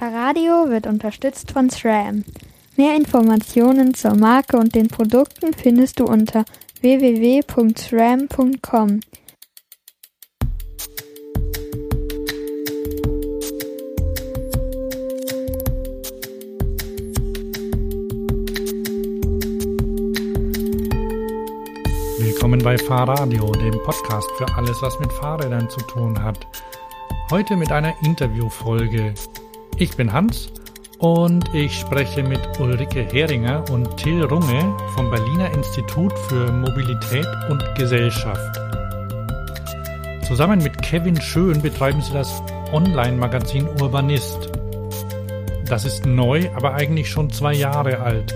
Fahrradio wird unterstützt von SRAM. Mehr Informationen zur Marke und den Produkten findest du unter www.sram.com. Willkommen bei Fahrradio, dem Podcast für alles, was mit Fahrrädern zu tun hat. Heute mit einer Interviewfolge. Ich bin Hans und ich spreche mit Ulrike Heringer und Till Runge vom Berliner Institut für Mobilität und Gesellschaft. Zusammen mit Kevin Schön betreiben sie das Online-Magazin Urbanist. Das ist neu, aber eigentlich schon zwei Jahre alt.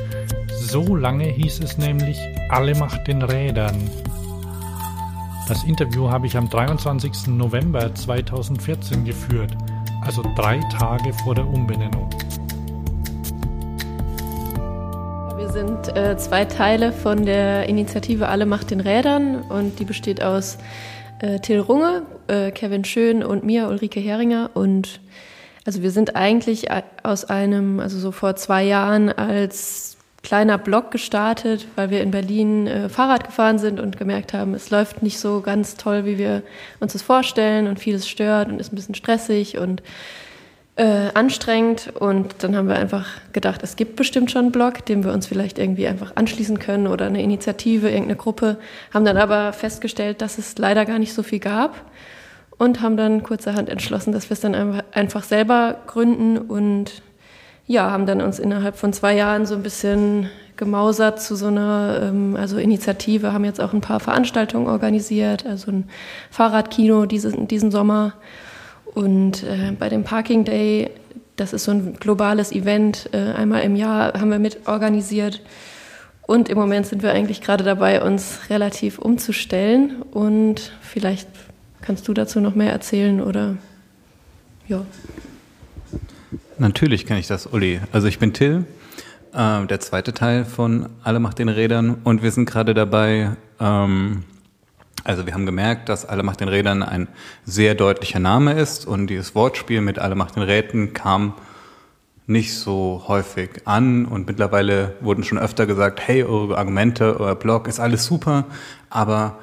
So lange hieß es nämlich Alle macht den Rädern. Das Interview habe ich am 23. November 2014 geführt, also drei Tage vor der Umbenennung. Wir sind äh, zwei Teile von der Initiative Alle macht den Rädern und die besteht aus äh, Till Runge, äh, Kevin Schön und mir, Ulrike Heringer. Und also wir sind eigentlich aus einem, also so vor zwei Jahren als kleiner Blog gestartet, weil wir in Berlin äh, Fahrrad gefahren sind und gemerkt haben, es läuft nicht so ganz toll, wie wir uns das vorstellen und vieles stört und ist ein bisschen stressig und äh, anstrengend. Und dann haben wir einfach gedacht, es gibt bestimmt schon einen Blog, dem wir uns vielleicht irgendwie einfach anschließen können oder eine Initiative, irgendeine Gruppe. Haben dann aber festgestellt, dass es leider gar nicht so viel gab und haben dann kurzerhand entschlossen, dass wir es dann einfach selber gründen und ja, haben dann uns innerhalb von zwei Jahren so ein bisschen gemausert zu so einer ähm, also Initiative, haben jetzt auch ein paar Veranstaltungen organisiert, also ein Fahrradkino diesen, diesen Sommer. Und äh, bei dem Parking Day, das ist so ein globales Event, äh, einmal im Jahr haben wir mit organisiert. Und im Moment sind wir eigentlich gerade dabei, uns relativ umzustellen. Und vielleicht kannst du dazu noch mehr erzählen oder ja. Natürlich kenne ich das, Uli. Also ich bin Till, äh, der zweite Teil von Alle macht den Rädern. Und wir sind gerade dabei, ähm, also wir haben gemerkt, dass Alle macht den Rädern ein sehr deutlicher Name ist. Und dieses Wortspiel mit Alle macht den Rädern kam nicht so häufig an. Und mittlerweile wurden schon öfter gesagt, hey, eure Argumente, euer Blog ist alles super, aber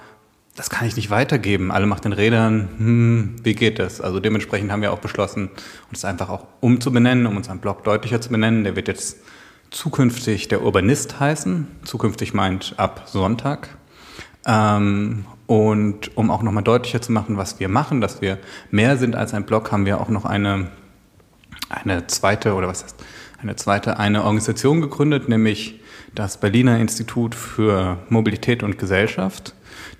das kann ich nicht weitergeben. Alle macht den Rädern, hm, wie geht das? Also dementsprechend haben wir auch beschlossen, uns einfach auch umzubenennen, um unseren Blog deutlicher zu benennen. Der wird jetzt zukünftig der Urbanist heißen. Zukünftig meint ab Sonntag. Ähm, und um auch nochmal deutlicher zu machen, was wir machen, dass wir mehr sind als ein Blog, haben wir auch noch eine, eine zweite, oder was heißt, eine zweite, eine Organisation gegründet, nämlich das Berliner Institut für Mobilität und Gesellschaft.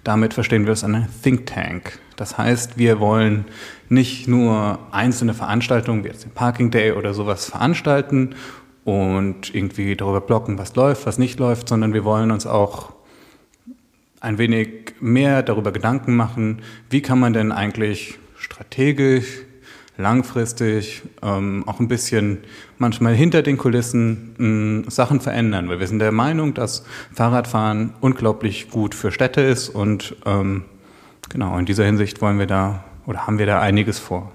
Damit verstehen wir es eine Think Tank. Das heißt, wir wollen nicht nur einzelne Veranstaltungen wie jetzt den Parking Day oder sowas veranstalten und irgendwie darüber blocken, was läuft, was nicht läuft, sondern wir wollen uns auch ein wenig mehr darüber Gedanken machen, wie kann man denn eigentlich strategisch langfristig ähm, auch ein bisschen manchmal hinter den Kulissen mh, Sachen verändern, weil wir sind der Meinung, dass Fahrradfahren unglaublich gut für Städte ist und ähm, genau in dieser Hinsicht wollen wir da oder haben wir da einiges vor.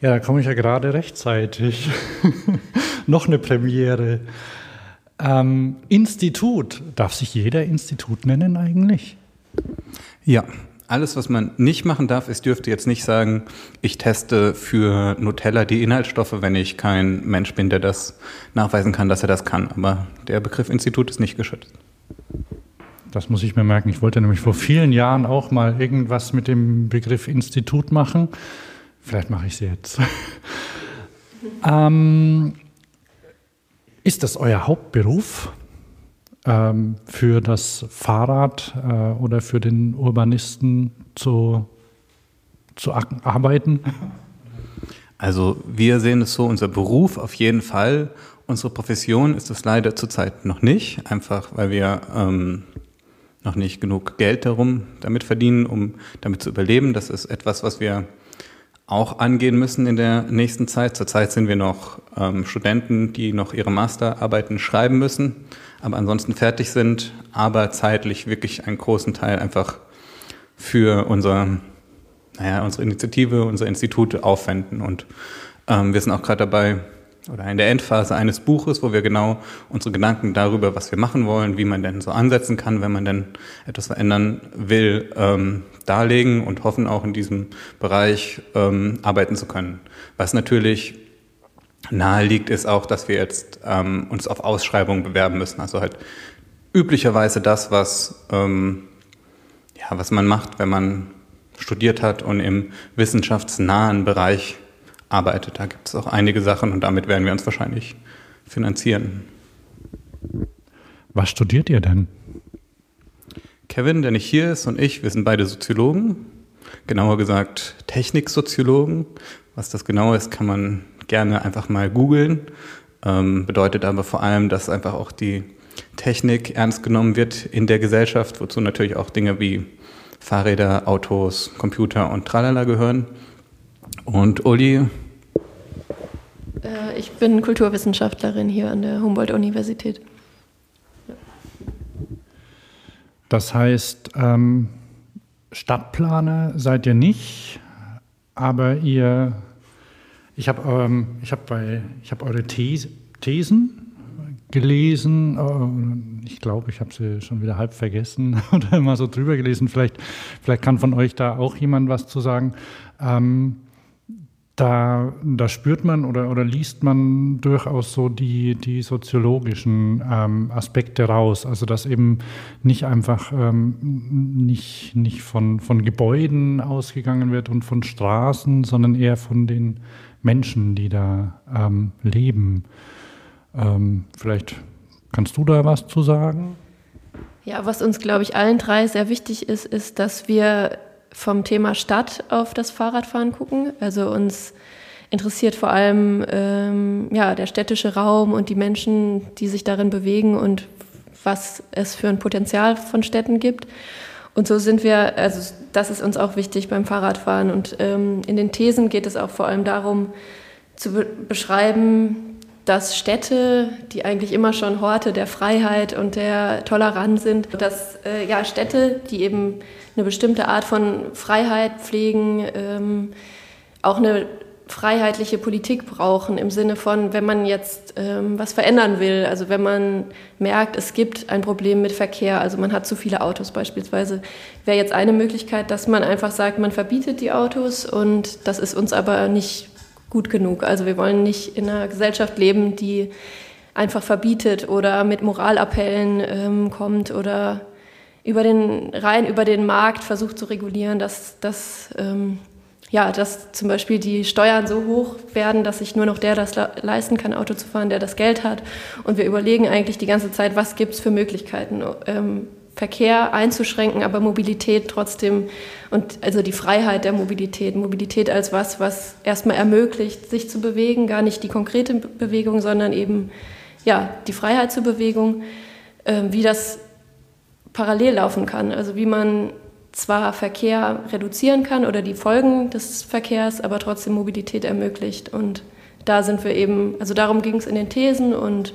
Ja, da komme ich ja gerade rechtzeitig. Noch eine Premiere. Ähm, Institut. Darf sich jeder Institut nennen eigentlich? Ja, alles, was man nicht machen darf, ist, dürfte jetzt nicht sagen, ich teste für Nutella die Inhaltsstoffe, wenn ich kein Mensch bin, der das nachweisen kann, dass er das kann. Aber der Begriff Institut ist nicht geschützt. Das muss ich mir merken. Ich wollte nämlich vor vielen Jahren auch mal irgendwas mit dem Begriff Institut machen. Vielleicht mache ich es jetzt. ähm, ist das euer Hauptberuf? Ähm, für das Fahrrad äh, oder für den Urbanisten zu, zu arbeiten? Also wir sehen es so, unser Beruf auf jeden Fall. Unsere Profession ist es leider zurzeit noch nicht, einfach weil wir ähm, noch nicht genug Geld darum damit verdienen, um damit zu überleben. Das ist etwas, was wir auch angehen müssen in der nächsten Zeit. Zurzeit sind wir noch ähm, Studenten, die noch ihre Masterarbeiten schreiben müssen aber ansonsten fertig sind, aber zeitlich wirklich einen großen Teil einfach für unser naja, unsere Initiative, unser Institut aufwenden. Und ähm, wir sind auch gerade dabei, oder in der Endphase eines Buches, wo wir genau unsere Gedanken darüber, was wir machen wollen, wie man denn so ansetzen kann, wenn man denn etwas verändern will, ähm, darlegen und hoffen auch in diesem Bereich ähm, arbeiten zu können. Was natürlich nahe liegt, ist auch, dass wir jetzt ähm, uns auf Ausschreibungen bewerben müssen. Also halt üblicherweise das, was, ähm, ja, was man macht, wenn man studiert hat und im wissenschaftsnahen Bereich arbeitet. Da gibt es auch einige Sachen und damit werden wir uns wahrscheinlich finanzieren. Was studiert ihr denn? Kevin, der nicht hier ist, und ich, wir sind beide Soziologen. Genauer gesagt Techniksoziologen. Was das genau ist, kann man gerne einfach mal googeln. Ähm, bedeutet aber vor allem, dass einfach auch die Technik ernst genommen wird in der Gesellschaft, wozu natürlich auch Dinge wie Fahrräder, Autos, Computer und Tralala gehören. Und Uli, äh, ich bin Kulturwissenschaftlerin hier an der Humboldt-Universität. Das heißt, ähm, Stadtplaner seid ihr nicht, aber ihr, ich habe ähm, hab hab eure These, Thesen gelesen. Äh, ich glaube, ich habe sie schon wieder halb vergessen oder immer so drüber gelesen. Vielleicht, vielleicht kann von euch da auch jemand was zu sagen. Ähm, da, da spürt man oder, oder liest man durchaus so die, die soziologischen ähm, Aspekte raus. Also dass eben nicht einfach ähm, nicht, nicht von, von Gebäuden ausgegangen wird und von Straßen, sondern eher von den Menschen, die da ähm, leben. Ähm, vielleicht kannst du da was zu sagen? Ja, was uns, glaube ich, allen drei sehr wichtig ist, ist, dass wir vom Thema Stadt auf das Fahrradfahren gucken. Also uns interessiert vor allem ähm, ja, der städtische Raum und die Menschen, die sich darin bewegen und was es für ein Potenzial von Städten gibt. Und so sind wir, also das ist uns auch wichtig beim Fahrradfahren. Und ähm, in den Thesen geht es auch vor allem darum, zu be beschreiben, dass Städte, die eigentlich immer schon Horte der Freiheit und der Toleranz sind, dass äh, ja, Städte, die eben eine bestimmte Art von Freiheit pflegen, ähm, auch eine freiheitliche Politik brauchen im Sinne von, wenn man jetzt ähm, was verändern will, also wenn man merkt, es gibt ein Problem mit Verkehr, also man hat zu viele Autos beispielsweise, wäre jetzt eine Möglichkeit, dass man einfach sagt, man verbietet die Autos und das ist uns aber nicht gut genug. Also wir wollen nicht in einer Gesellschaft leben, die einfach verbietet oder mit Moralappellen ähm, kommt oder über den rein über den Markt versucht zu regulieren, dass, dass, ähm, ja, dass zum Beispiel die Steuern so hoch werden, dass sich nur noch der das leisten kann, Auto zu fahren, der das Geld hat. Und wir überlegen eigentlich die ganze Zeit, was gibt es für Möglichkeiten, ähm, Verkehr einzuschränken, aber Mobilität trotzdem und also die Freiheit der Mobilität, Mobilität als was, was erstmal ermöglicht, sich zu bewegen, gar nicht die konkrete Bewegung, sondern eben ja die Freiheit zur Bewegung, äh, wie das parallel laufen kann, also wie man zwar Verkehr reduzieren kann oder die Folgen des Verkehrs, aber trotzdem Mobilität ermöglicht. Und da sind wir eben, also darum ging es in den Thesen und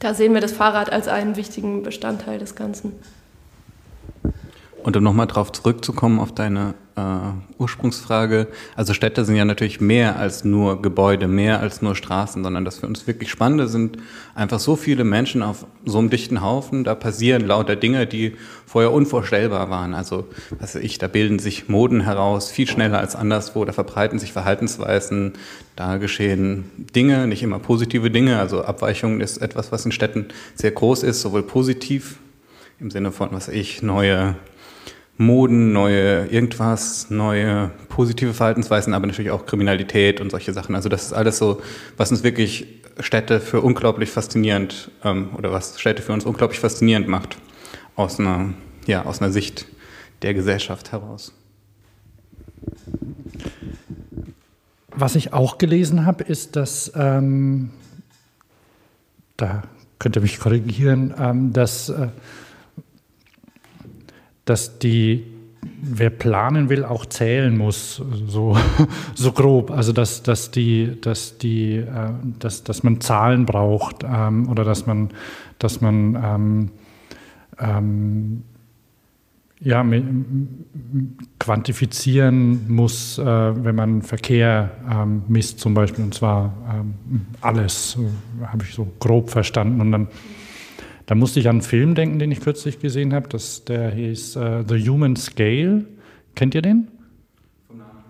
da sehen wir das Fahrrad als einen wichtigen Bestandteil des Ganzen. Und um nochmal drauf zurückzukommen auf deine äh, Ursprungsfrage, also Städte sind ja natürlich mehr als nur Gebäude, mehr als nur Straßen, sondern das für uns wirklich Spannende sind einfach so viele Menschen auf so einem dichten Haufen, da passieren lauter Dinge, die vorher unvorstellbar waren. Also, was weiß ich, da bilden sich Moden heraus, viel schneller als anderswo, da verbreiten sich Verhaltensweisen, da geschehen Dinge, nicht immer positive Dinge, also Abweichungen ist etwas, was in Städten sehr groß ist, sowohl positiv im Sinne von, was weiß ich, neue Moden, neue irgendwas, neue positive Verhaltensweisen, aber natürlich auch Kriminalität und solche Sachen. Also das ist alles so, was uns wirklich Städte für unglaublich faszinierend ähm, oder was Städte für uns unglaublich faszinierend macht aus einer, ja, aus einer Sicht der Gesellschaft heraus. Was ich auch gelesen habe, ist, dass ähm, da könnt ihr mich korrigieren, ähm, dass äh, dass die, wer planen will, auch zählen muss, so, so grob. Also dass, dass, die, dass, die, äh, dass, dass man Zahlen braucht ähm, oder dass man, dass man ähm, ähm, ja, quantifizieren muss, äh, wenn man Verkehr ähm, misst zum Beispiel, und zwar ähm, alles, habe ich so grob verstanden. Und dann, da musste ich an einen Film denken, den ich kürzlich gesehen habe, das, der hieß äh, The Human Scale. Kennt ihr den? Vom Namen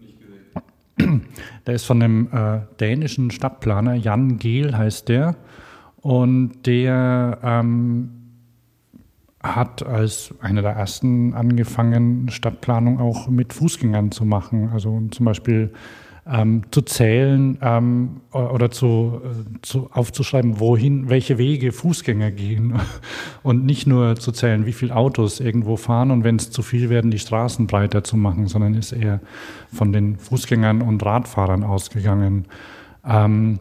nicht gesehen. Der ist von einem äh, dänischen Stadtplaner, Jan Gehl heißt der. Und der ähm, hat als einer der ersten angefangen, Stadtplanung auch mit Fußgängern zu machen. Also zum Beispiel ähm, zu zählen ähm, oder zu, äh, zu, aufzuschreiben, wohin, welche Wege Fußgänger gehen und nicht nur zu zählen, wie viele Autos irgendwo fahren und wenn es zu viel werden, die Straßen breiter zu machen, sondern ist eher von den Fußgängern und Radfahrern ausgegangen. Ähm,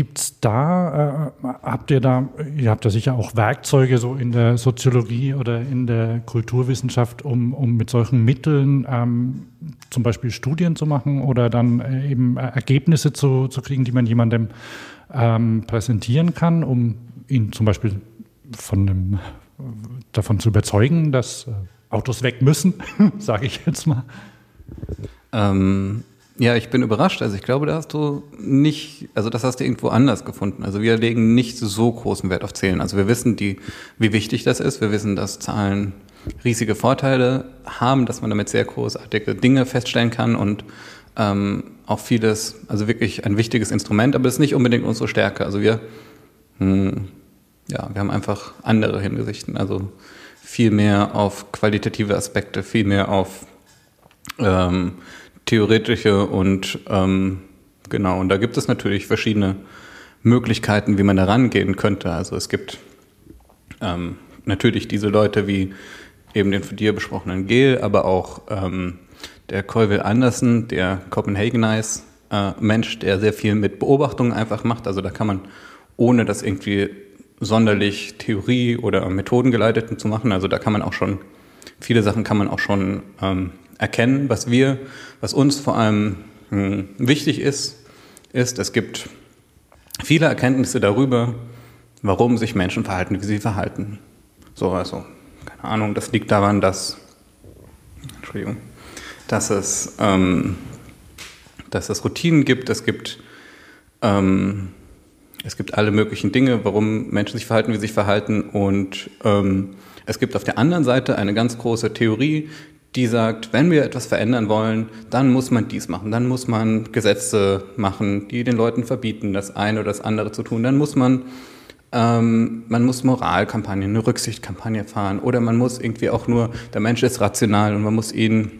Gibt es da, äh, habt ihr da, ihr habt da sicher auch Werkzeuge so in der Soziologie oder in der Kulturwissenschaft, um, um mit solchen Mitteln ähm, zum Beispiel Studien zu machen oder dann äh, eben Ergebnisse zu, zu kriegen, die man jemandem ähm, präsentieren kann, um ihn zum Beispiel von dem, davon zu überzeugen, dass äh, Autos weg müssen, sage ich jetzt mal. Ähm, ja, ich bin überrascht. Also ich glaube, da hast du nicht, also das hast du irgendwo anders gefunden. Also wir legen nicht so großen Wert auf Zählen. Also wir wissen, die, wie wichtig das ist. Wir wissen, dass Zahlen riesige Vorteile haben, dass man damit sehr großartige Dinge feststellen kann und ähm, auch vieles, also wirklich ein wichtiges Instrument, aber es ist nicht unbedingt unsere Stärke. Also wir, hm, ja, wir haben einfach andere Hinsichten. Also viel mehr auf qualitative Aspekte, viel mehr auf ähm, theoretische und ähm, genau, und da gibt es natürlich verschiedene Möglichkeiten, wie man da rangehen könnte. Also es gibt ähm, natürlich diese Leute wie eben den von dir besprochenen Gel, aber auch ähm, der Colville Anderson, der Copenhagenize äh, Mensch, der sehr viel mit Beobachtungen einfach macht. Also da kann man, ohne das irgendwie sonderlich Theorie oder Methoden geleiteten zu machen, also da kann man auch schon, viele Sachen kann man auch schon ähm, erkennen. Was wir, was uns vor allem hm, wichtig ist, ist, es gibt viele Erkenntnisse darüber, warum sich Menschen verhalten, wie sie verhalten. So, also, keine Ahnung, das liegt daran, dass, Entschuldigung, dass es, ähm, dass es Routinen gibt, es gibt, ähm, es gibt alle möglichen Dinge, warum Menschen sich verhalten, wie sie sich verhalten und ähm, es gibt auf der anderen Seite eine ganz große Theorie, die sagt, wenn wir etwas verändern wollen, dann muss man dies machen, dann muss man Gesetze machen, die den Leuten verbieten, das eine oder das andere zu tun, dann muss man ähm, man muss Moralkampagnen, eine Rücksichtkampagne fahren oder man muss irgendwie auch nur, der Mensch ist rational und man muss ihn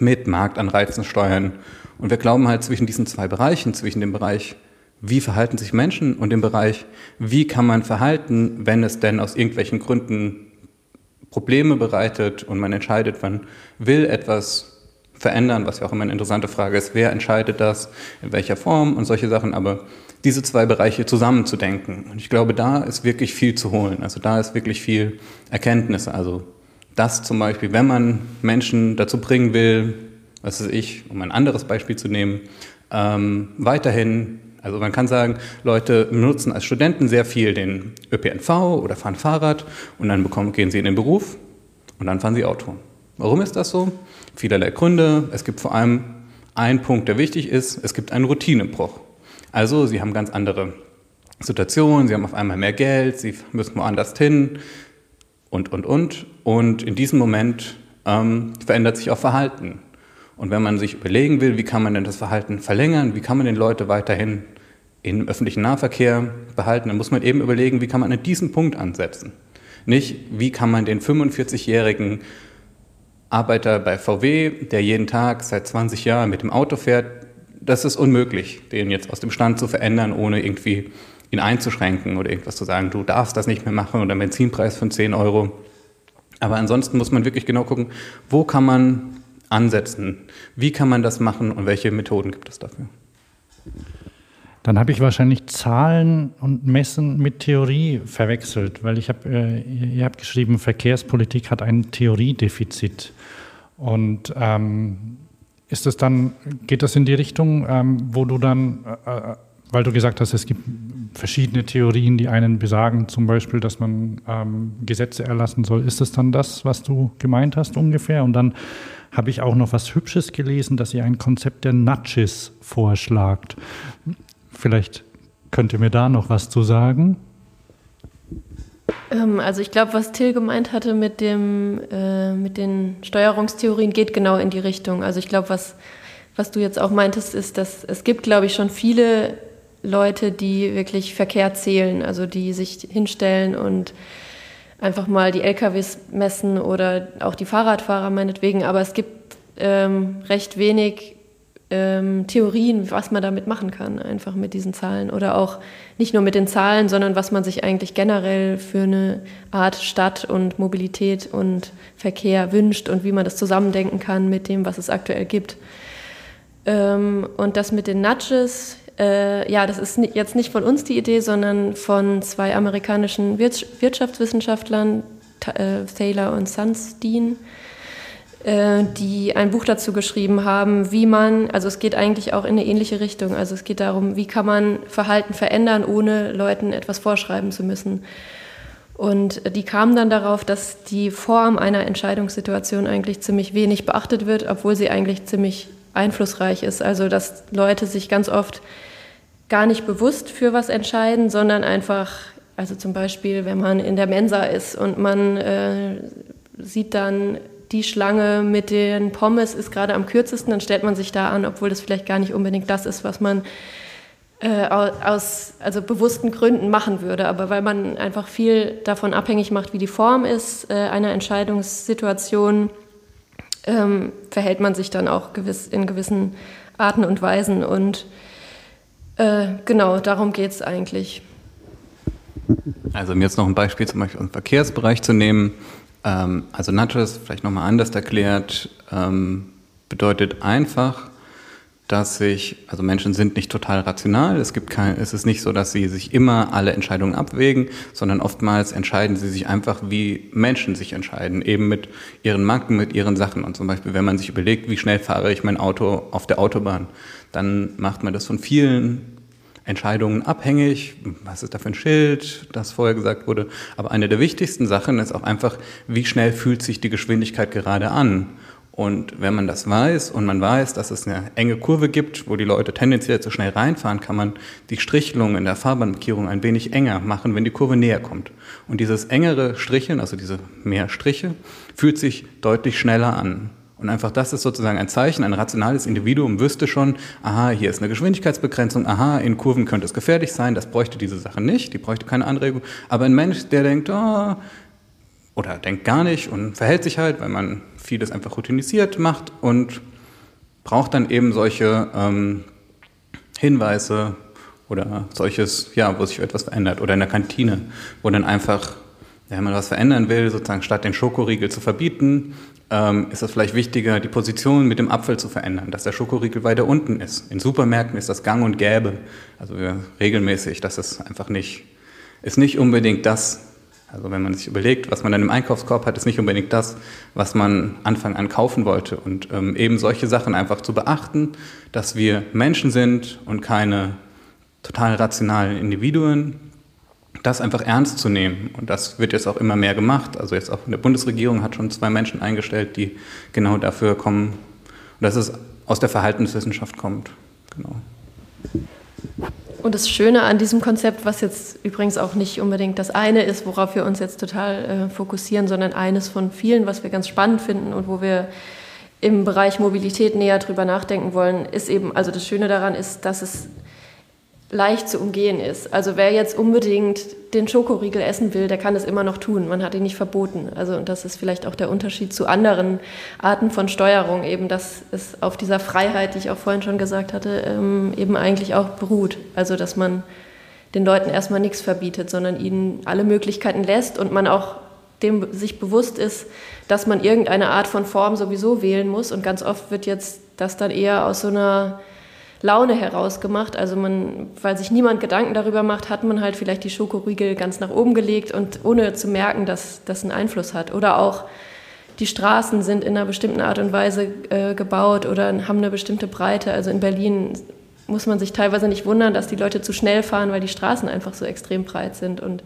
mit Marktanreizen steuern. Und wir glauben halt zwischen diesen zwei Bereichen, zwischen dem Bereich, wie verhalten sich Menschen und dem Bereich, wie kann man verhalten, wenn es denn aus irgendwelchen Gründen Probleme bereitet und man entscheidet, man will etwas verändern, was ja auch immer eine interessante Frage ist, wer entscheidet das, in welcher Form und solche Sachen, aber diese zwei Bereiche zusammenzudenken. Und ich glaube, da ist wirklich viel zu holen. Also da ist wirklich viel Erkenntnis. Also das zum Beispiel, wenn man Menschen dazu bringen will, was weiß ich, um ein anderes Beispiel zu nehmen, ähm, weiterhin also man kann sagen, Leute nutzen als Studenten sehr viel den ÖPNV oder fahren Fahrrad und dann bekommen, gehen sie in den Beruf und dann fahren sie Auto. Warum ist das so? Vielerlei Gründe. Es gibt vor allem einen Punkt, der wichtig ist. Es gibt einen Routinebruch. Also sie haben ganz andere Situationen, sie haben auf einmal mehr Geld, sie müssen woanders hin und, und, und. Und in diesem Moment ähm, verändert sich auch Verhalten. Und wenn man sich überlegen will, wie kann man denn das Verhalten verlängern, wie kann man den Leute weiterhin im öffentlichen Nahverkehr behalten, dann muss man eben überlegen, wie kann man an diesen Punkt ansetzen. Nicht, wie kann man den 45-jährigen Arbeiter bei VW, der jeden Tag seit 20 Jahren mit dem Auto fährt, das ist unmöglich, den jetzt aus dem Stand zu verändern, ohne irgendwie ihn einzuschränken oder irgendwas zu sagen, du darfst das nicht mehr machen oder Benzinpreis von 10 Euro. Aber ansonsten muss man wirklich genau gucken, wo kann man ansetzen, wie kann man das machen und welche Methoden gibt es dafür. Dann habe ich wahrscheinlich Zahlen und Messen mit Theorie verwechselt, weil ich habe, äh, ihr habt geschrieben, Verkehrspolitik hat ein Theoriedefizit. Und ähm, ist das dann, geht das in die Richtung, ähm, wo du dann, äh, äh weil du gesagt hast, es gibt verschiedene Theorien, die einen besagen, zum Beispiel, dass man ähm, Gesetze erlassen soll. Ist es dann das, was du gemeint hast ungefähr? Und dann habe ich auch noch was Hübsches gelesen, dass ihr ein Konzept der Nudges vorschlagt. Vielleicht könnt ihr mir da noch was zu sagen? Ähm, also ich glaube, was Till gemeint hatte mit, dem, äh, mit den Steuerungstheorien, geht genau in die Richtung. Also ich glaube, was, was du jetzt auch meintest, ist, dass es gibt, glaube ich, schon viele Leute, die wirklich Verkehr zählen, also die sich hinstellen und einfach mal die LKWs messen oder auch die Fahrradfahrer meinetwegen. Aber es gibt ähm, recht wenig ähm, Theorien, was man damit machen kann, einfach mit diesen Zahlen. Oder auch nicht nur mit den Zahlen, sondern was man sich eigentlich generell für eine Art Stadt und Mobilität und Verkehr wünscht und wie man das zusammendenken kann mit dem, was es aktuell gibt. Ähm, und das mit den Nudges, äh, ja, das ist jetzt nicht von uns die Idee, sondern von zwei amerikanischen Wirtschaftswissenschaftlern, äh, Thaler und Sunstein äh, die ein Buch dazu geschrieben haben, wie man, also es geht eigentlich auch in eine ähnliche Richtung. Also es geht darum, wie kann man Verhalten verändern, ohne Leuten etwas vorschreiben zu müssen. Und die kamen dann darauf, dass die Form einer Entscheidungssituation eigentlich ziemlich wenig beachtet wird, obwohl sie eigentlich ziemlich einflussreich ist. Also dass Leute sich ganz oft gar nicht bewusst für was entscheiden, sondern einfach, also zum Beispiel, wenn man in der Mensa ist und man äh, sieht dann die Schlange mit den Pommes ist gerade am kürzesten, dann stellt man sich da an, obwohl das vielleicht gar nicht unbedingt das ist, was man äh, aus also bewussten Gründen machen würde. Aber weil man einfach viel davon abhängig macht, wie die Form ist äh, einer Entscheidungssituation, ähm, verhält man sich dann auch gewiss, in gewissen Arten und Weisen. Und äh, genau, darum geht es eigentlich. Also um jetzt noch ein Beispiel zum Beispiel im Verkehrsbereich zu nehmen, ähm, also Nudges, vielleicht nochmal anders erklärt, ähm, bedeutet einfach, dass sich, also Menschen sind nicht total rational. Es gibt kein, es ist nicht so, dass sie sich immer alle Entscheidungen abwägen, sondern oftmals entscheiden sie sich einfach, wie Menschen sich entscheiden, eben mit ihren Marken, mit ihren Sachen. Und zum Beispiel, wenn man sich überlegt, wie schnell fahre ich mein Auto auf der Autobahn, dann macht man das von vielen Entscheidungen abhängig. Was ist da für ein Schild, das vorher gesagt wurde? Aber eine der wichtigsten Sachen ist auch einfach, wie schnell fühlt sich die Geschwindigkeit gerade an? Und wenn man das weiß und man weiß, dass es eine enge Kurve gibt, wo die Leute tendenziell zu schnell reinfahren, kann man die Strichelung in der Fahrbahnmarkierung ein wenig enger machen, wenn die Kurve näher kommt. Und dieses engere Stricheln, also diese mehr Striche, fühlt sich deutlich schneller an. Und einfach das ist sozusagen ein Zeichen, ein rationales Individuum wüsste schon, aha, hier ist eine Geschwindigkeitsbegrenzung, aha, in Kurven könnte es gefährlich sein, das bräuchte diese Sache nicht, die bräuchte keine Anregung. Aber ein Mensch, der denkt, oh, oder denkt gar nicht und verhält sich halt, weil man vieles einfach routinisiert macht und braucht dann eben solche ähm, Hinweise oder solches, ja, wo sich etwas verändert. Oder in der Kantine, wo dann einfach, wenn man was verändern will, sozusagen statt den Schokoriegel zu verbieten, ähm, ist es vielleicht wichtiger, die Position mit dem Apfel zu verändern, dass der Schokoriegel weiter unten ist. In Supermärkten ist das gang und gäbe, also regelmäßig, dass es einfach nicht, ist nicht unbedingt das, also wenn man sich überlegt, was man dann im Einkaufskorb hat, ist nicht unbedingt das, was man Anfang an kaufen wollte. Und ähm, eben solche Sachen einfach zu beachten, dass wir Menschen sind und keine total rationalen Individuen, das einfach ernst zu nehmen. Und das wird jetzt auch immer mehr gemacht. Also jetzt auch in der Bundesregierung hat schon zwei Menschen eingestellt, die genau dafür kommen, dass es aus der Verhaltenswissenschaft kommt. Genau. Und das Schöne an diesem Konzept, was jetzt übrigens auch nicht unbedingt das eine ist, worauf wir uns jetzt total äh, fokussieren, sondern eines von vielen, was wir ganz spannend finden und wo wir im Bereich Mobilität näher drüber nachdenken wollen, ist eben, also das Schöne daran ist, dass es leicht zu umgehen ist. Also wer jetzt unbedingt den Schokoriegel essen will, der kann es immer noch tun. Man hat ihn nicht verboten. Also und das ist vielleicht auch der Unterschied zu anderen Arten von Steuerung, eben dass es auf dieser Freiheit, die ich auch vorhin schon gesagt hatte, ähm, eben eigentlich auch beruht. Also dass man den Leuten erstmal nichts verbietet, sondern ihnen alle Möglichkeiten lässt und man auch dem sich bewusst ist, dass man irgendeine Art von Form sowieso wählen muss. Und ganz oft wird jetzt das dann eher aus so einer Laune herausgemacht. Also man, weil sich niemand Gedanken darüber macht, hat man halt vielleicht die Schokoriegel ganz nach oben gelegt und ohne zu merken, dass das einen Einfluss hat. Oder auch die Straßen sind in einer bestimmten Art und Weise äh, gebaut oder haben eine bestimmte Breite. Also in Berlin muss man sich teilweise nicht wundern, dass die Leute zu schnell fahren, weil die Straßen einfach so extrem breit sind. Und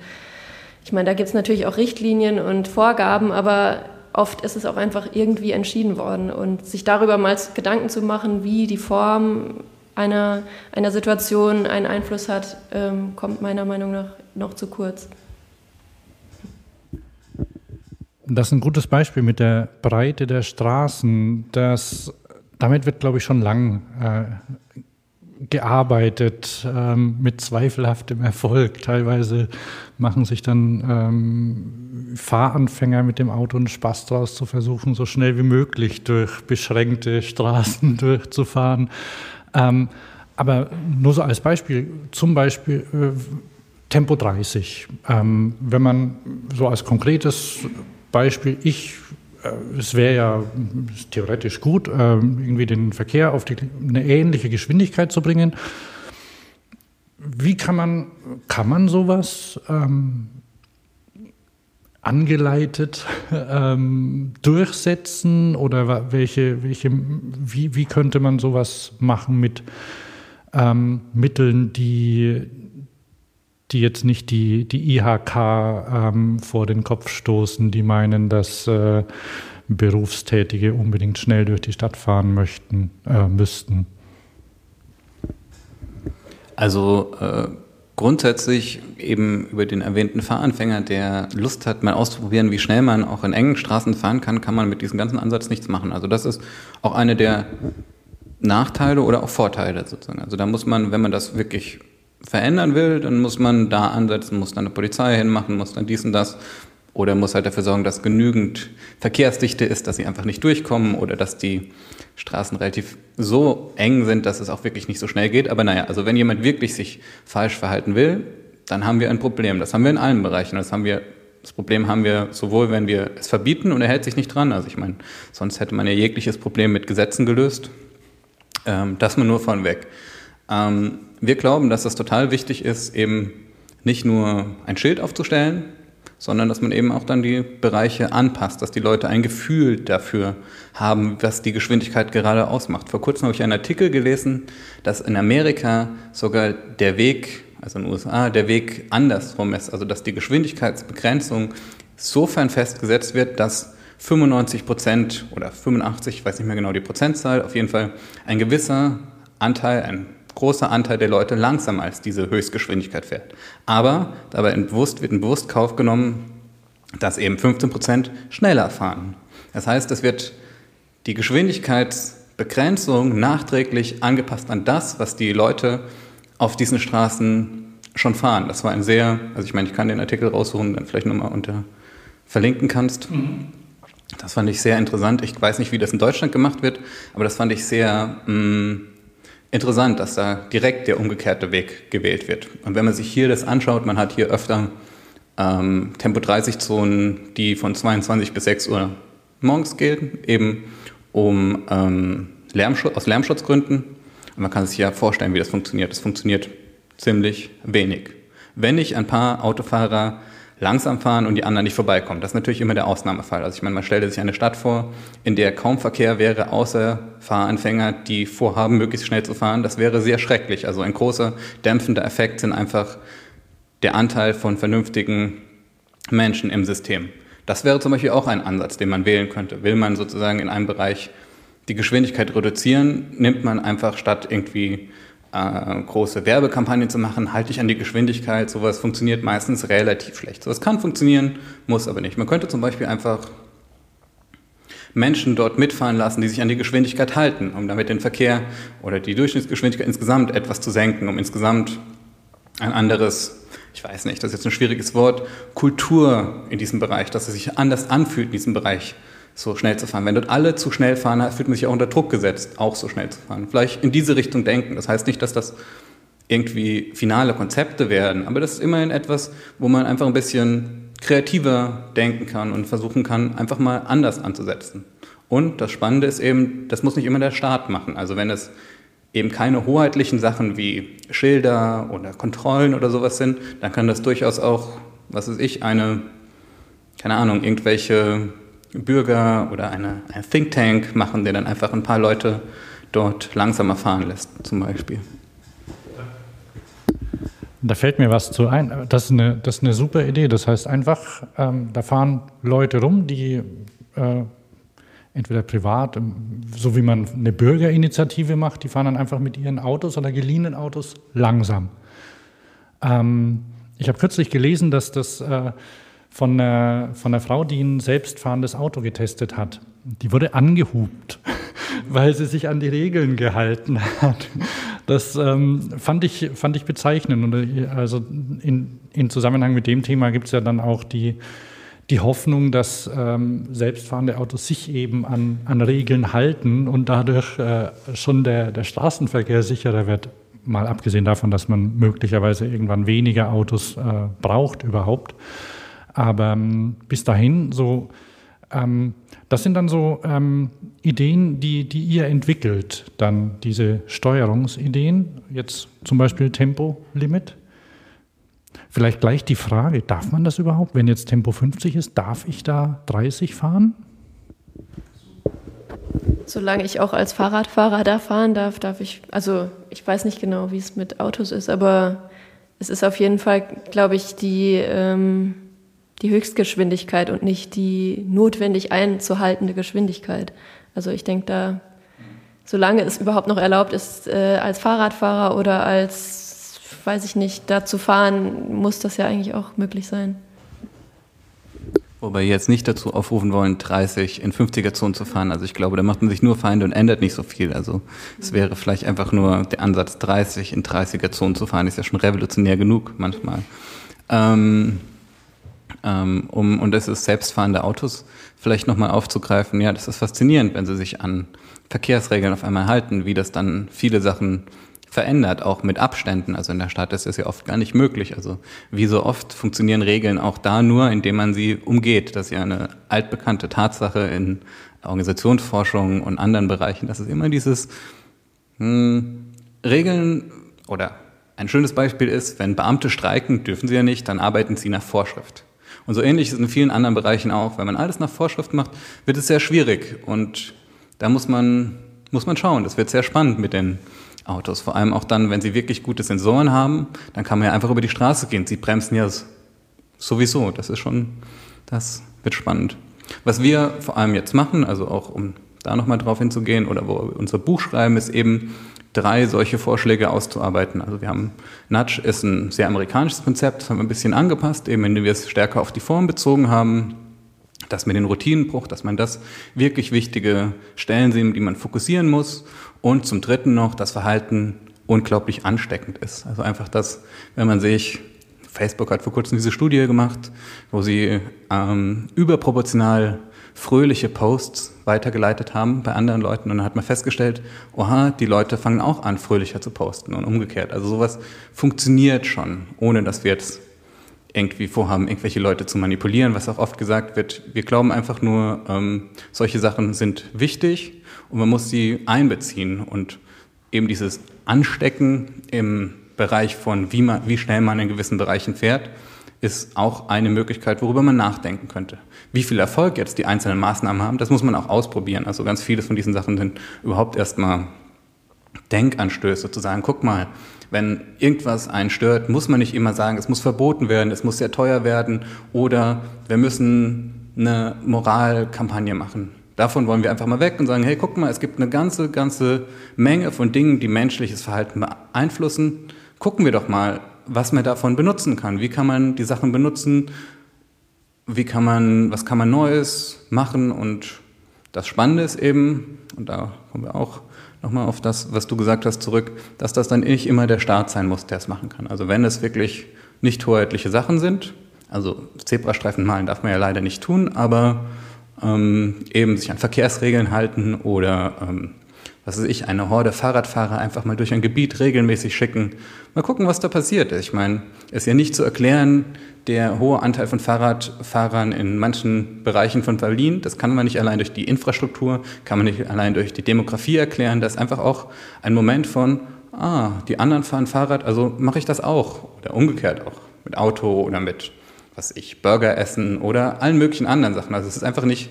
ich meine, da gibt es natürlich auch Richtlinien und Vorgaben, aber oft ist es auch einfach irgendwie entschieden worden. Und sich darüber mal Gedanken zu machen, wie die Form einer, einer Situation einen Einfluss hat, ähm, kommt meiner Meinung nach noch zu kurz. Das ist ein gutes Beispiel mit der Breite der Straßen. Das, damit wird, glaube ich, schon lang äh, gearbeitet, ähm, mit zweifelhaftem Erfolg. Teilweise machen sich dann ähm, Fahranfänger mit dem Auto einen Spaß draus zu versuchen, so schnell wie möglich durch beschränkte Straßen durchzufahren. Ähm, aber nur so als Beispiel, zum Beispiel äh, Tempo 30. Ähm, wenn man so als konkretes Beispiel, ich, äh, es wäre ja theoretisch gut, äh, irgendwie den Verkehr auf die, eine ähnliche Geschwindigkeit zu bringen. Wie kann man, kann man sowas ähm, angeleitet ähm, durchsetzen oder welche, welche, wie, wie könnte man sowas machen mit ähm, Mitteln, die, die jetzt nicht die, die IHK ähm, vor den Kopf stoßen, die meinen, dass äh, Berufstätige unbedingt schnell durch die Stadt fahren möchten, äh, müssten? Also äh, grundsätzlich eben über den erwähnten Fahranfänger, der Lust hat, mal auszuprobieren, wie schnell man auch in engen Straßen fahren kann, kann man mit diesem ganzen Ansatz nichts machen. Also das ist auch eine der Nachteile oder auch Vorteile sozusagen. Also da muss man, wenn man das wirklich verändern will, dann muss man da ansetzen, muss dann eine Polizei hinmachen, muss dann dies und das. Oder muss halt dafür sorgen, dass genügend Verkehrsdichte ist, dass sie einfach nicht durchkommen oder dass die Straßen relativ so eng sind, dass es auch wirklich nicht so schnell geht. Aber naja, also wenn jemand wirklich sich falsch verhalten will, dann haben wir ein Problem. Das haben wir in allen Bereichen. Das haben wir das Problem haben wir sowohl, wenn wir es verbieten und er hält sich nicht dran. Also ich meine, sonst hätte man ja jegliches Problem mit Gesetzen gelöst. Ähm, das man nur von weg. Ähm, wir glauben, dass es total wichtig ist, eben nicht nur ein Schild aufzustellen, sondern dass man eben auch dann die Bereiche anpasst, dass die Leute ein Gefühl dafür haben, was die Geschwindigkeit gerade ausmacht. Vor kurzem habe ich einen Artikel gelesen, dass in Amerika sogar der Weg, also in den USA, der Weg andersrum ist, also dass die Geschwindigkeitsbegrenzung sofern festgesetzt wird, dass 95 Prozent oder 85, ich weiß nicht mehr genau die Prozentzahl, auf jeden Fall ein gewisser Anteil, ein großer Anteil der Leute langsamer als diese Höchstgeschwindigkeit fährt. Aber dabei bewusst, wird ein Bewusstkauf genommen, dass eben 15 Prozent schneller fahren. Das heißt, es wird die Geschwindigkeitsbegrenzung nachträglich angepasst an das, was die Leute auf diesen Straßen schon fahren. Das war ein sehr, also ich meine, ich kann den Artikel raussuchen, dann vielleicht nochmal unter verlinken kannst. Mhm. Das fand ich sehr interessant. Ich weiß nicht, wie das in Deutschland gemacht wird, aber das fand ich sehr mh, mm, interessant, dass da direkt der umgekehrte Weg gewählt wird. Und wenn man sich hier das anschaut, man hat hier öfter ähm, Tempo 30 Zonen, die von 22 bis 6 Uhr morgens gelten, eben um ähm, Lärmschutz, aus Lärmschutzgründen. Und man kann sich ja vorstellen, wie das funktioniert. Das funktioniert ziemlich wenig. Wenn ich ein paar Autofahrer langsam fahren und die anderen nicht vorbeikommen. Das ist natürlich immer der Ausnahmefall. Also ich meine, man stellt sich eine Stadt vor, in der kaum Verkehr wäre, außer Fahranfänger, die vorhaben, möglichst schnell zu fahren. Das wäre sehr schrecklich. Also ein großer dämpfender Effekt sind einfach der Anteil von vernünftigen Menschen im System. Das wäre zum Beispiel auch ein Ansatz, den man wählen könnte. Will man sozusagen in einem Bereich die Geschwindigkeit reduzieren, nimmt man einfach statt irgendwie äh, große Werbekampagnen zu machen, halte ich an die Geschwindigkeit. Sowas funktioniert meistens relativ schlecht. Sowas kann funktionieren, muss aber nicht. Man könnte zum Beispiel einfach Menschen dort mitfahren lassen, die sich an die Geschwindigkeit halten, um damit den Verkehr oder die Durchschnittsgeschwindigkeit insgesamt etwas zu senken, um insgesamt ein anderes, ich weiß nicht, das ist jetzt ein schwieriges Wort, Kultur in diesem Bereich, dass es sich anders anfühlt in diesem Bereich so schnell zu fahren. Wenn dort alle zu schnell fahren, fühlt man sich auch unter Druck gesetzt, auch so schnell zu fahren. Vielleicht in diese Richtung denken. Das heißt nicht, dass das irgendwie finale Konzepte werden, aber das ist immerhin etwas, wo man einfach ein bisschen kreativer denken kann und versuchen kann, einfach mal anders anzusetzen. Und das Spannende ist eben, das muss nicht immer der Staat machen. Also wenn es eben keine hoheitlichen Sachen wie Schilder oder Kontrollen oder sowas sind, dann kann das durchaus auch, was weiß ich, eine, keine Ahnung, irgendwelche Bürger oder eine, ein Think Tank machen, der dann einfach ein paar Leute dort langsamer fahren lässt, zum Beispiel. Da fällt mir was zu ein. Das ist eine, das ist eine super Idee. Das heißt einfach, ähm, da fahren Leute rum, die äh, entweder privat, ähm, so wie man eine Bürgerinitiative macht, die fahren dann einfach mit ihren Autos oder geliehenen Autos langsam. Ähm, ich habe kürzlich gelesen, dass das äh, von, einer, von einer Frau, die ein selbstfahrendes Auto getestet hat, die wurde angehupt, weil sie sich an die Regeln gehalten hat. Das ähm, fand, ich, fand ich bezeichnend. Und äh, also in, in Zusammenhang mit dem Thema gibt es ja dann auch die, die Hoffnung, dass ähm, selbstfahrende Autos sich eben an, an Regeln halten und dadurch äh, schon der, der Straßenverkehr sicherer wird. Mal abgesehen davon, dass man möglicherweise irgendwann weniger Autos äh, braucht überhaupt. Aber ähm, bis dahin so ähm, das sind dann so ähm, Ideen, die, die ihr entwickelt, dann diese Steuerungsideen, jetzt zum Beispiel Tempolimit. Vielleicht gleich die Frage, darf man das überhaupt? Wenn jetzt Tempo 50 ist, darf ich da 30 fahren? Solange ich auch als Fahrradfahrer da fahren darf, darf ich, also ich weiß nicht genau, wie es mit Autos ist, aber es ist auf jeden Fall, glaube ich, die... Ähm die Höchstgeschwindigkeit und nicht die notwendig einzuhaltende Geschwindigkeit. Also ich denke da, solange es überhaupt noch erlaubt ist, äh, als Fahrradfahrer oder als, weiß ich nicht, da zu fahren, muss das ja eigentlich auch möglich sein. Wobei wir jetzt nicht dazu aufrufen wollen, 30 in 50er-Zonen zu fahren. Also ich glaube, da macht man sich nur Feinde und ändert nicht so viel. Also es wäre vielleicht einfach nur der Ansatz, 30 in 30er-Zonen zu fahren, ist ja schon revolutionär genug manchmal. Ähm, ähm, um, und es ist selbstfahrende Autos vielleicht nochmal aufzugreifen. Ja, das ist faszinierend, wenn sie sich an Verkehrsregeln auf einmal halten, wie das dann viele Sachen verändert, auch mit Abständen. Also in der Stadt ist das ja oft gar nicht möglich. Also wie so oft funktionieren Regeln auch da nur, indem man sie umgeht. Das ist ja eine altbekannte Tatsache in Organisationsforschung und anderen Bereichen. Das ist immer dieses hm, Regeln oder ein schönes Beispiel ist, wenn Beamte streiken, dürfen sie ja nicht, dann arbeiten sie nach Vorschrift. Und so ähnlich ist es in vielen anderen Bereichen auch. Wenn man alles nach Vorschrift macht, wird es sehr schwierig. Und da muss man, muss man schauen. Das wird sehr spannend mit den Autos. Vor allem auch dann, wenn sie wirklich gute Sensoren haben, dann kann man ja einfach über die Straße gehen. Sie bremsen ja sowieso. Das ist schon, das wird spannend. Was wir vor allem jetzt machen, also auch um da nochmal drauf hinzugehen oder wo wir unser Buch schreiben, ist eben drei solche Vorschläge auszuarbeiten. Also wir haben Nudge ist ein sehr amerikanisches Konzept, das haben wir ein bisschen angepasst, eben indem wir es stärker auf die Form bezogen haben. Das mit den Routinenbruch, dass man das wirklich wichtige Stellen sehen, die man fokussieren muss. Und zum Dritten noch, das Verhalten unglaublich ansteckend ist. Also einfach das, wenn man sich Facebook hat vor kurzem diese Studie gemacht, wo sie ähm, überproportional fröhliche Posts weitergeleitet haben bei anderen Leuten und dann hat man festgestellt, oha, die Leute fangen auch an, fröhlicher zu posten und umgekehrt. Also sowas funktioniert schon, ohne dass wir jetzt irgendwie vorhaben, irgendwelche Leute zu manipulieren, was auch oft gesagt wird. Wir glauben einfach nur, ähm, solche Sachen sind wichtig und man muss sie einbeziehen und eben dieses Anstecken im Bereich von, wie, man, wie schnell man in gewissen Bereichen fährt, ist auch eine Möglichkeit, worüber man nachdenken könnte. Wie viel Erfolg jetzt die einzelnen Maßnahmen haben, das muss man auch ausprobieren. Also ganz viele von diesen Sachen sind überhaupt erstmal Denkanstöße, zu sagen, guck mal, wenn irgendwas einen stört, muss man nicht immer sagen, es muss verboten werden, es muss sehr teuer werden oder wir müssen eine Moralkampagne machen. Davon wollen wir einfach mal weg und sagen, hey, guck mal, es gibt eine ganze, ganze Menge von Dingen, die menschliches Verhalten beeinflussen. Gucken wir doch mal, was man davon benutzen kann. Wie kann man die Sachen benutzen? Wie kann man, was kann man Neues machen? Und das Spannende ist eben, und da kommen wir auch nochmal auf das, was du gesagt hast, zurück, dass das dann nicht immer der Staat sein muss, der es machen kann. Also wenn es wirklich nicht hoheitliche Sachen sind, also Zebrastreifen malen darf man ja leider nicht tun, aber ähm, eben sich an Verkehrsregeln halten oder ähm, was weiß ich, eine Horde Fahrradfahrer einfach mal durch ein Gebiet regelmäßig schicken. Mal gucken, was da passiert. Ich meine, es ist ja nicht zu erklären, der hohe Anteil von Fahrradfahrern in manchen Bereichen von Berlin, das kann man nicht allein durch die Infrastruktur, kann man nicht allein durch die Demografie erklären. Das ist einfach auch ein Moment von, ah, die anderen fahren Fahrrad, also mache ich das auch. Oder umgekehrt auch, mit Auto oder mit, was ich, Burger essen oder allen möglichen anderen Sachen. Also es ist einfach nicht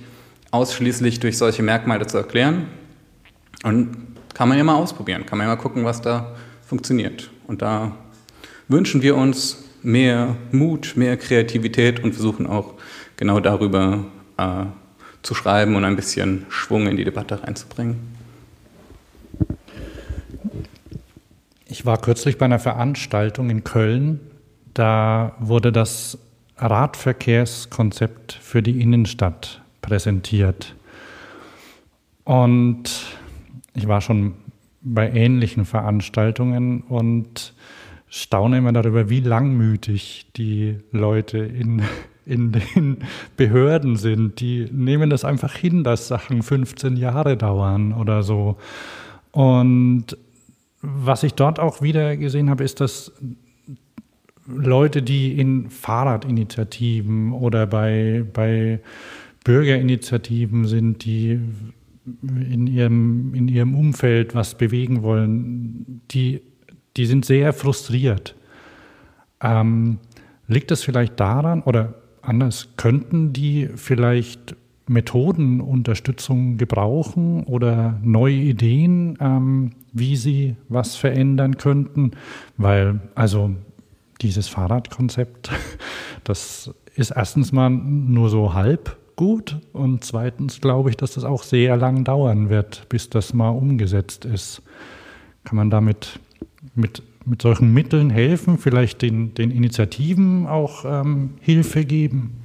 ausschließlich durch solche Merkmale zu erklären. Und kann man ja mal ausprobieren, kann man ja mal gucken, was da funktioniert. Und da wünschen wir uns mehr Mut, mehr Kreativität und versuchen auch genau darüber äh, zu schreiben und ein bisschen Schwung in die Debatte reinzubringen. Ich war kürzlich bei einer Veranstaltung in Köln. Da wurde das Radverkehrskonzept für die Innenstadt präsentiert. Und ich war schon bei ähnlichen Veranstaltungen und staune immer darüber, wie langmütig die Leute in, in den Behörden sind. Die nehmen das einfach hin, dass Sachen 15 Jahre dauern oder so. Und was ich dort auch wieder gesehen habe, ist, dass Leute, die in Fahrradinitiativen oder bei, bei Bürgerinitiativen sind, die in ihrem, in ihrem Umfeld was bewegen wollen, die, die sind sehr frustriert. Ähm, liegt das vielleicht daran oder anders, könnten die vielleicht Methodenunterstützung gebrauchen oder neue Ideen, ähm, wie sie was verändern könnten? Weil, also dieses Fahrradkonzept, das ist erstens mal nur so halb gut und zweitens glaube ich, dass das auch sehr lang dauern wird, bis das mal umgesetzt ist. Kann man damit mit, mit solchen Mitteln helfen, vielleicht den, den Initiativen auch ähm, Hilfe geben?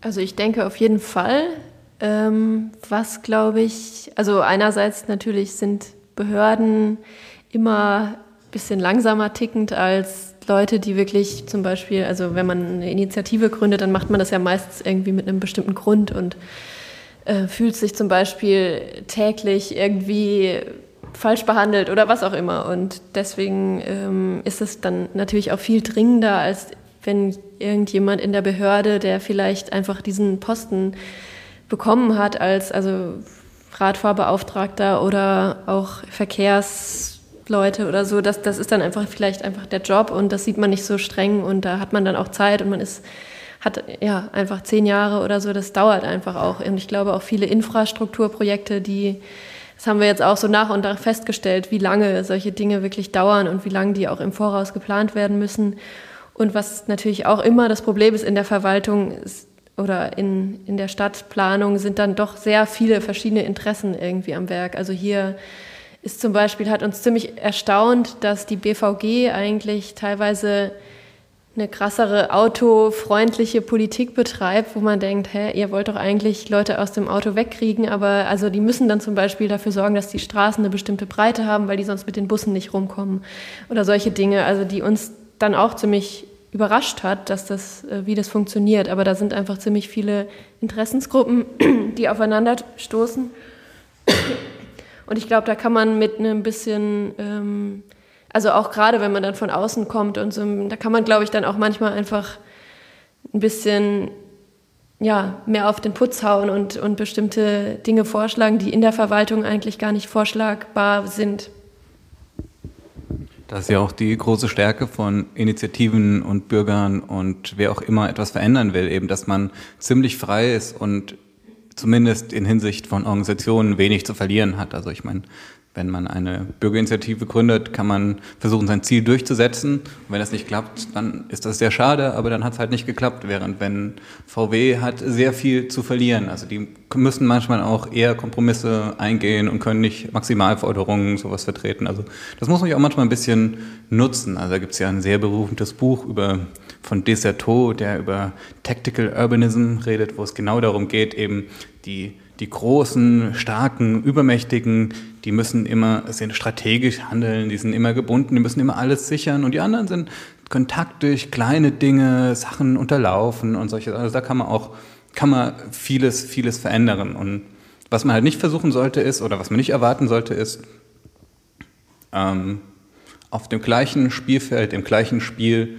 Also ich denke auf jeden Fall. Ähm, was glaube ich, also einerseits natürlich sind Behörden immer ein bisschen langsamer tickend als Leute, die wirklich zum Beispiel, also wenn man eine Initiative gründet, dann macht man das ja meistens irgendwie mit einem bestimmten Grund und äh, fühlt sich zum Beispiel täglich irgendwie falsch behandelt oder was auch immer. Und deswegen ähm, ist es dann natürlich auch viel dringender, als wenn irgendjemand in der Behörde, der vielleicht einfach diesen Posten bekommen hat als also Radfahrbeauftragter oder auch Verkehrs Leute oder so, das, das ist dann einfach vielleicht einfach der Job und das sieht man nicht so streng und da hat man dann auch Zeit und man ist, hat ja einfach zehn Jahre oder so, das dauert einfach auch. Und ich glaube auch viele Infrastrukturprojekte, die, das haben wir jetzt auch so nach und nach festgestellt, wie lange solche Dinge wirklich dauern und wie lange die auch im Voraus geplant werden müssen. Und was natürlich auch immer das Problem ist in der Verwaltung oder in, in der Stadtplanung sind dann doch sehr viele verschiedene Interessen irgendwie am Werk. Also hier ist zum Beispiel, hat uns ziemlich erstaunt, dass die BVG eigentlich teilweise eine krassere autofreundliche Politik betreibt, wo man denkt, hä, ihr wollt doch eigentlich Leute aus dem Auto wegkriegen, aber also die müssen dann zum Beispiel dafür sorgen, dass die Straßen eine bestimmte Breite haben, weil die sonst mit den Bussen nicht rumkommen oder solche Dinge, also die uns dann auch ziemlich überrascht hat, dass das, äh, wie das funktioniert. Aber da sind einfach ziemlich viele Interessensgruppen, die aufeinander stoßen. Und ich glaube, da kann man mit einem bisschen, ähm, also auch gerade wenn man dann von außen kommt und so, da kann man, glaube ich, dann auch manchmal einfach ein bisschen ja, mehr auf den Putz hauen und, und bestimmte Dinge vorschlagen, die in der Verwaltung eigentlich gar nicht vorschlagbar sind. Das ist ja auch die große Stärke von Initiativen und Bürgern und wer auch immer etwas verändern will, eben, dass man ziemlich frei ist und zumindest in Hinsicht von Organisationen wenig zu verlieren hat. Also ich meine, wenn man eine Bürgerinitiative gründet, kann man versuchen, sein Ziel durchzusetzen. Und wenn das nicht klappt, dann ist das sehr schade, aber dann hat es halt nicht geklappt. Während wenn VW hat sehr viel zu verlieren. Also die müssen manchmal auch eher Kompromisse eingehen und können nicht Maximalforderungen sowas vertreten. Also das muss man ja auch manchmal ein bisschen nutzen. Also da gibt es ja ein sehr berufendes Buch über von Desertot, der über Tactical Urbanism redet, wo es genau darum geht, eben die, die großen, starken, übermächtigen, die müssen immer sind strategisch handeln, die sind immer gebunden, die müssen immer alles sichern und die anderen sind können taktisch kleine Dinge, Sachen unterlaufen und solche. Also da kann man auch kann man vieles vieles verändern und was man halt nicht versuchen sollte ist oder was man nicht erwarten sollte ist ähm, auf dem gleichen Spielfeld, im gleichen Spiel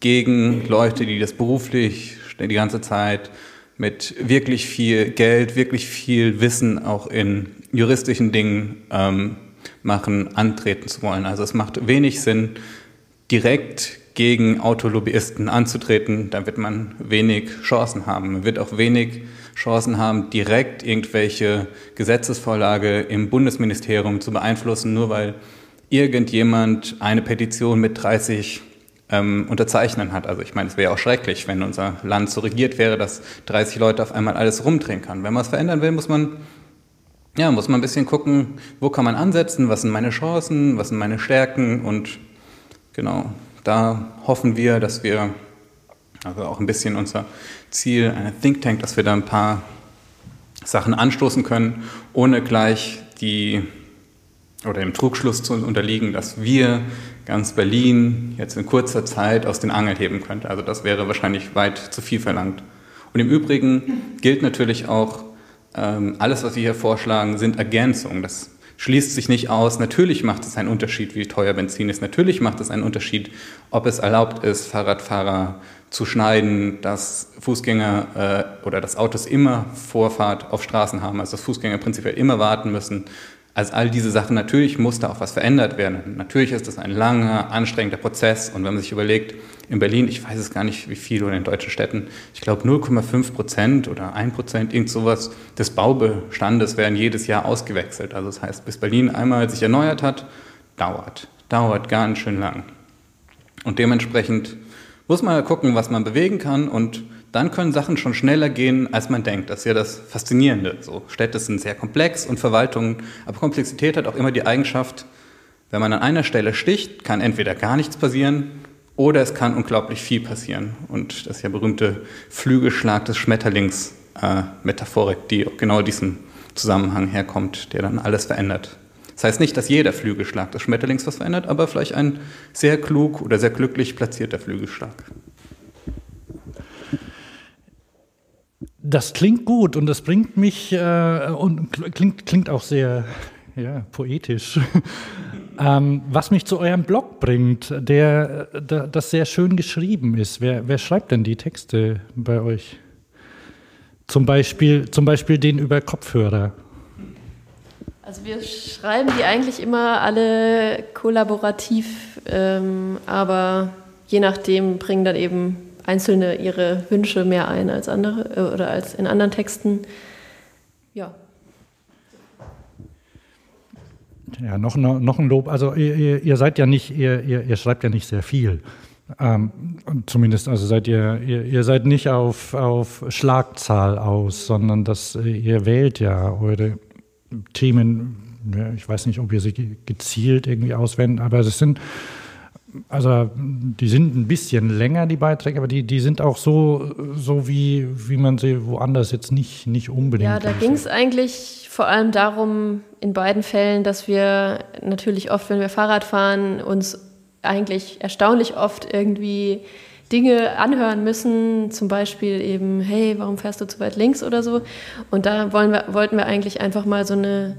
gegen Leute, die das beruflich die ganze Zeit mit wirklich viel Geld, wirklich viel Wissen auch in juristischen Dingen ähm, machen, antreten zu wollen. Also es macht wenig Sinn, direkt gegen Autolobbyisten anzutreten, da wird man wenig Chancen haben. Man wird auch wenig Chancen haben, direkt irgendwelche Gesetzesvorlage im Bundesministerium zu beeinflussen, nur weil irgendjemand eine Petition mit 30 ähm, Unterzeichnern hat. Also ich meine, es wäre auch schrecklich, wenn unser Land so regiert wäre, dass 30 Leute auf einmal alles rumdrehen kann. Wenn man es verändern will, muss man ja, muss man ein bisschen gucken, wo kann man ansetzen, was sind meine Chancen, was sind meine Stärken und genau, da hoffen wir, dass wir, also auch ein bisschen unser Ziel, eine Think Tank, dass wir da ein paar Sachen anstoßen können, ohne gleich die oder dem Trugschluss zu unterliegen, dass wir ganz Berlin jetzt in kurzer Zeit aus den Angeln heben könnten. Also das wäre wahrscheinlich weit zu viel verlangt. Und im Übrigen gilt natürlich auch, ähm, alles, was wir hier vorschlagen, sind Ergänzungen. Das schließt sich nicht aus. Natürlich macht es einen Unterschied, wie teuer Benzin ist. Natürlich macht es einen Unterschied, ob es erlaubt ist, Fahrradfahrer zu schneiden, dass Fußgänger äh, oder dass Autos immer Vorfahrt auf Straßen haben, also dass Fußgänger prinzipiell immer warten müssen, also all diese Sachen, natürlich muss da auch was verändert werden. Natürlich ist das ein langer, anstrengender Prozess. Und wenn man sich überlegt, in Berlin, ich weiß es gar nicht wie viel oder in deutschen Städten, ich glaube 0,5 Prozent oder 1 Prozent, irgend sowas des Baubestandes werden jedes Jahr ausgewechselt. Also das heißt, bis Berlin einmal sich erneuert hat, dauert, dauert ganz schön lang. Und dementsprechend muss man gucken, was man bewegen kann und dann können Sachen schon schneller gehen, als man denkt. Das ist ja das Faszinierende. So, Städte sind sehr komplex und Verwaltungen, aber Komplexität hat auch immer die Eigenschaft, wenn man an einer Stelle sticht, kann entweder gar nichts passieren oder es kann unglaublich viel passieren. Und das ist ja berühmte Flügelschlag des Schmetterlings äh, Metaphorik, die genau diesem Zusammenhang herkommt, der dann alles verändert. Das heißt nicht, dass jeder Flügelschlag des Schmetterlings was verändert, aber vielleicht ein sehr klug oder sehr glücklich platzierter Flügelschlag. Das klingt gut und das bringt mich äh, und klingt, klingt auch sehr ja, poetisch. ähm, was mich zu eurem Blog bringt, der, der das sehr schön geschrieben ist. Wer, wer schreibt denn die Texte bei euch? Zum Beispiel, zum Beispiel den über Kopfhörer. Also wir schreiben die eigentlich immer alle kollaborativ, ähm, aber je nachdem bringen dann eben Einzelne ihre Wünsche mehr ein als andere äh, oder als in anderen Texten. Ja. Ja, noch, noch ein Lob. Also ihr, ihr seid ja nicht, ihr, ihr, ihr schreibt ja nicht sehr viel. Ähm, zumindest, also seid ihr, ihr, seid nicht auf, auf Schlagzahl aus, sondern das, ihr wählt ja eure Themen, ich weiß nicht, ob ihr sie gezielt irgendwie auswendet, aber es sind also die sind ein bisschen länger, die Beiträge, aber die, die sind auch so, so wie, wie man sie woanders jetzt nicht, nicht unbedingt. Ja, da ging es eigentlich vor allem darum, in beiden Fällen, dass wir natürlich oft, wenn wir Fahrrad fahren, uns eigentlich erstaunlich oft irgendwie Dinge anhören müssen, zum Beispiel eben, hey, warum fährst du zu weit links oder so. Und da wollen wir, wollten wir eigentlich einfach mal so eine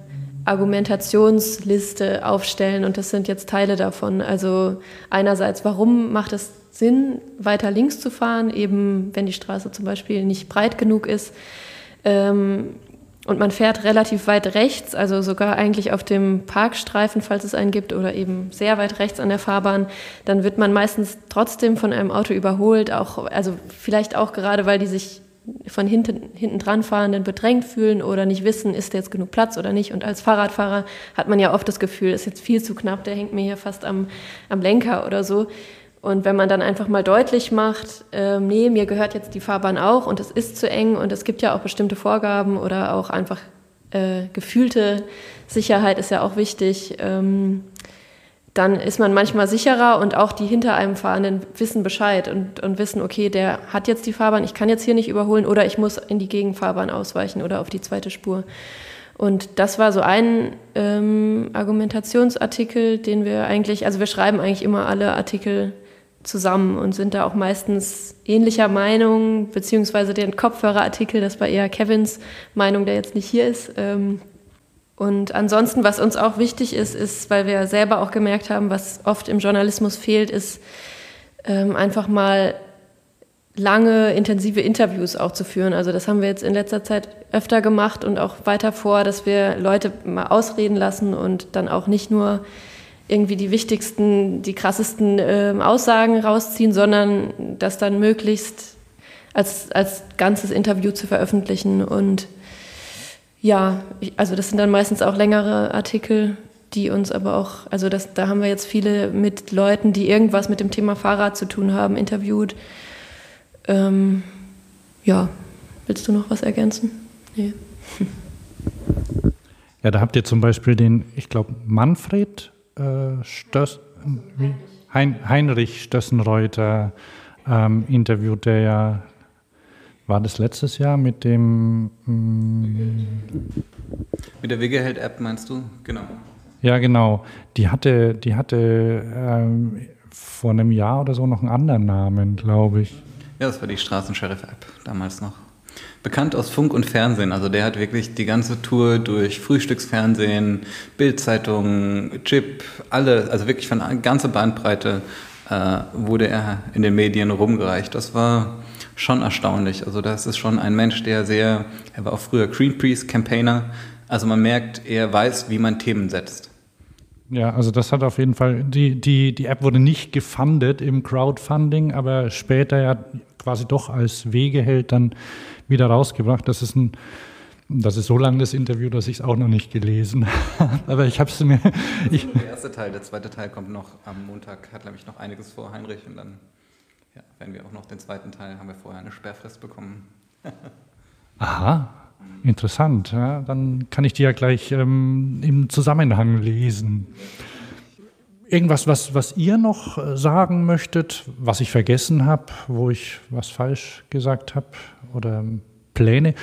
Argumentationsliste aufstellen und das sind jetzt Teile davon. Also einerseits, warum macht es Sinn, weiter links zu fahren, eben wenn die Straße zum Beispiel nicht breit genug ist ähm, und man fährt relativ weit rechts, also sogar eigentlich auf dem Parkstreifen, falls es einen gibt, oder eben sehr weit rechts an der Fahrbahn, dann wird man meistens trotzdem von einem Auto überholt, auch, also vielleicht auch gerade, weil die sich von hinten, hinten dran fahrenden bedrängt fühlen oder nicht wissen, ist jetzt genug Platz oder nicht. Und als Fahrradfahrer hat man ja oft das Gefühl, ist jetzt viel zu knapp, der hängt mir hier fast am, am Lenker oder so. Und wenn man dann einfach mal deutlich macht, äh, nee, mir gehört jetzt die Fahrbahn auch und es ist zu eng und es gibt ja auch bestimmte Vorgaben oder auch einfach äh, gefühlte Sicherheit ist ja auch wichtig. Ähm, dann ist man manchmal sicherer und auch die hinter einem Fahrenden wissen Bescheid und, und wissen, okay, der hat jetzt die Fahrbahn, ich kann jetzt hier nicht überholen oder ich muss in die Gegenfahrbahn ausweichen oder auf die zweite Spur. Und das war so ein ähm, Argumentationsartikel, den wir eigentlich, also wir schreiben eigentlich immer alle Artikel zusammen und sind da auch meistens ähnlicher Meinung, beziehungsweise den Kopfhörerartikel, das war eher Kevins Meinung, der jetzt nicht hier ist. Ähm, und ansonsten, was uns auch wichtig ist, ist, weil wir selber auch gemerkt haben, was oft im Journalismus fehlt, ist ähm, einfach mal lange, intensive Interviews auch zu führen. Also das haben wir jetzt in letzter Zeit öfter gemacht und auch weiter vor, dass wir Leute mal ausreden lassen und dann auch nicht nur irgendwie die wichtigsten, die krassesten äh, Aussagen rausziehen, sondern das dann möglichst als, als ganzes Interview zu veröffentlichen und ja, also das sind dann meistens auch längere Artikel. die uns aber auch, also das, da haben wir jetzt viele mit Leuten, die irgendwas mit dem Thema Fahrrad zu tun haben, interviewt. Ähm, ja, willst du noch was ergänzen? Nee. Ja, da habt ihr zum Beispiel den, ich glaube, Manfred äh, Stöss, hein, Heinrich Stössenreuter ähm, interviewt, der ja, war das letztes Jahr mit dem. Mm, mit der Wegeheld-App meinst du? Genau. Ja, genau. Die hatte, die hatte ähm, vor einem Jahr oder so noch einen anderen Namen, glaube ich. Ja, das war die Straßensheriff-App damals noch. Bekannt aus Funk und Fernsehen. Also der hat wirklich die ganze Tour durch Frühstücksfernsehen, Bildzeitungen, Chip, alle, also wirklich von ganze Bandbreite äh, wurde er in den Medien rumgereicht. Das war schon erstaunlich. Also das ist schon ein Mensch, der sehr, er war auch früher Greenpeace-Campaigner. Also man merkt, er weiß, wie man Themen setzt. Ja, also das hat auf jeden Fall, die, die, die App wurde nicht gefundet im Crowdfunding, aber später ja quasi doch als Wegeheld dann wieder rausgebracht. Das ist ein, das ist so lang das Interview, dass ich es auch noch nicht gelesen habe. Aber ich habe es mir. Der erste Teil, der zweite Teil kommt noch am Montag, hat nämlich noch einiges vor, Heinrich. Und dann ja, werden wir auch noch den zweiten Teil, haben wir vorher eine Sperrfrist bekommen. Aha, interessant. Ja, dann kann ich die ja gleich ähm, im Zusammenhang lesen. Irgendwas, was, was ihr noch äh, sagen möchtet, was ich vergessen habe, wo ich was falsch gesagt habe oder Pläne?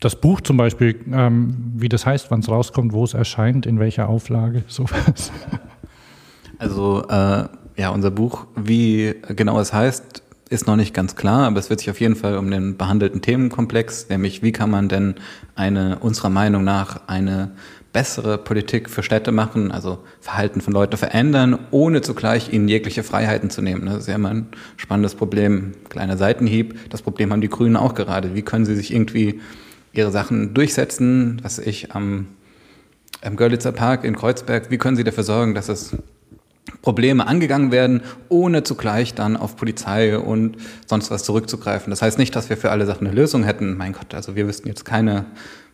Das Buch zum Beispiel, ähm, wie das heißt, wann es rauskommt, wo es erscheint, in welcher Auflage, sowas. Also äh, ja, unser Buch, wie genau es heißt, ist noch nicht ganz klar, aber es wird sich auf jeden Fall um den behandelten Themenkomplex, nämlich wie kann man denn eine, unserer Meinung nach, eine bessere Politik für Städte machen, also Verhalten von Leuten verändern, ohne zugleich ihnen jegliche Freiheiten zu nehmen. Das ist ja immer ein spannendes Problem. Kleiner Seitenhieb. Das Problem haben die Grünen auch gerade. Wie können sie sich irgendwie ihre Sachen durchsetzen, was ich am, am Görlitzer Park in Kreuzberg, wie können sie dafür sorgen, dass es Probleme angegangen werden, ohne zugleich dann auf Polizei und sonst was zurückzugreifen. Das heißt nicht, dass wir für alle Sachen eine Lösung hätten. Mein Gott, also wir wüssten jetzt keine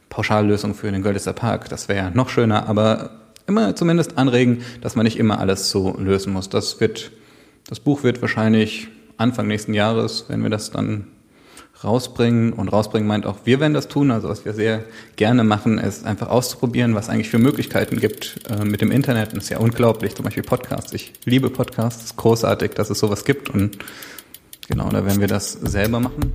Pauschallösung für den Görlitzer Park. Das wäre noch schöner, aber immer zumindest anregen, dass man nicht immer alles so lösen muss. Das wird, das Buch wird wahrscheinlich Anfang nächsten Jahres, wenn wir das dann rausbringen. Und rausbringen meint auch, wir werden das tun. Also was wir sehr gerne machen, ist einfach auszuprobieren, was eigentlich für Möglichkeiten gibt äh, mit dem Internet. Und das ist ja unglaublich. Zum Beispiel Podcasts. Ich liebe Podcasts. Großartig, dass es sowas gibt. Und genau, da werden wir das selber machen.